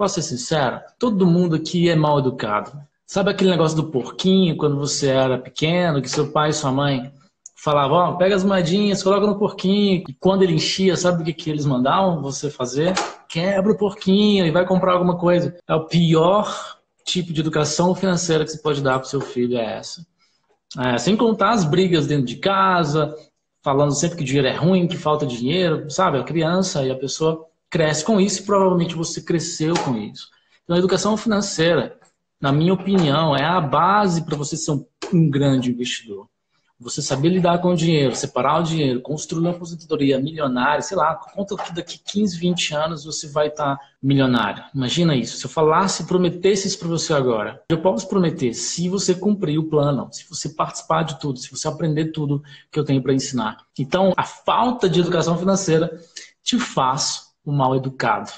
Posso ser sincero? Todo mundo aqui é mal educado. Sabe aquele negócio do porquinho quando você era pequeno, que seu pai e sua mãe falavam, ó, oh, pega as moedinhas, coloca no porquinho. E quando ele enchia, sabe o que, que eles mandavam você fazer? Quebra o porquinho e vai comprar alguma coisa. É o pior tipo de educação financeira que você pode dar para seu filho, é essa. É, sem contar as brigas dentro de casa, falando sempre que dinheiro é ruim, que falta dinheiro, sabe? A criança e a pessoa cresce com isso e provavelmente você cresceu com isso. Então, a educação financeira, na minha opinião, é a base para você ser um, um grande investidor. Você saber lidar com o dinheiro, separar o dinheiro, construir uma aposentadoria milionária, sei lá, conta que daqui 15, 20 anos você vai estar tá milionário. Imagina isso. Se eu falasse, prometesse isso para você agora, eu posso prometer, se você cumprir o plano, se você participar de tudo, se você aprender tudo que eu tenho para ensinar. Então, a falta de educação financeira te faz o mal educado.